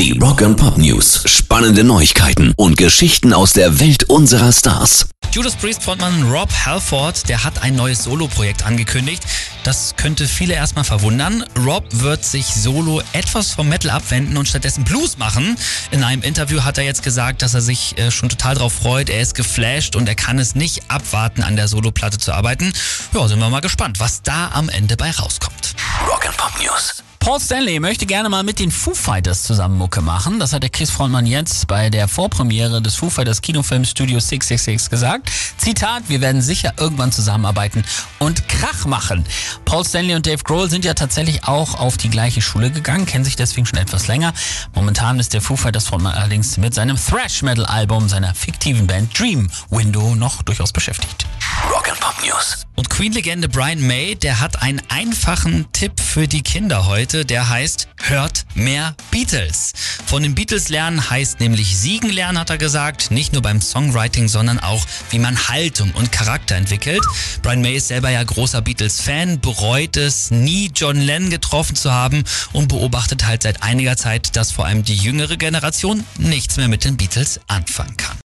Die Rock and Pop News. Spannende Neuigkeiten und Geschichten aus der Welt unserer Stars. Judas Priest Frontmann Rob Halford, der hat ein neues Solo-Projekt angekündigt. Das könnte viele erstmal verwundern. Rob wird sich solo etwas vom Metal abwenden und stattdessen Blues machen. In einem Interview hat er jetzt gesagt, dass er sich äh, schon total drauf freut. Er ist geflasht und er kann es nicht abwarten, an der Soloplatte zu arbeiten. Ja, sind wir mal gespannt, was da am Ende bei rauskommt. Rock and Pop News. Paul Stanley möchte gerne mal mit den Foo Fighters zusammen Mucke machen. Das hat der Chris Frontmann jetzt bei der Vorpremiere des Foo Fighters Kinofilm Studio 666 gesagt. Zitat, wir werden sicher irgendwann zusammenarbeiten und Krach machen. Paul Stanley und Dave Grohl sind ja tatsächlich auch auf die gleiche Schule gegangen, kennen sich deswegen schon etwas länger. Momentan ist der Foo Fighters Frontmann allerdings mit seinem Thrash Metal Album seiner fiktiven Band Dream Window noch durchaus beschäftigt. Rock and Pop News. Und Queen-Legende Brian May, der hat einen einfachen Tipp für die Kinder heute. Der heißt, hört mehr Beatles. Von den Beatles lernen heißt nämlich Siegen lernen, hat er gesagt. Nicht nur beim Songwriting, sondern auch, wie man Haltung und Charakter entwickelt. Brian May ist selber ja großer Beatles-Fan, bereut es, nie John Lennon getroffen zu haben und beobachtet halt seit einiger Zeit, dass vor allem die jüngere Generation nichts mehr mit den Beatles anfangen kann.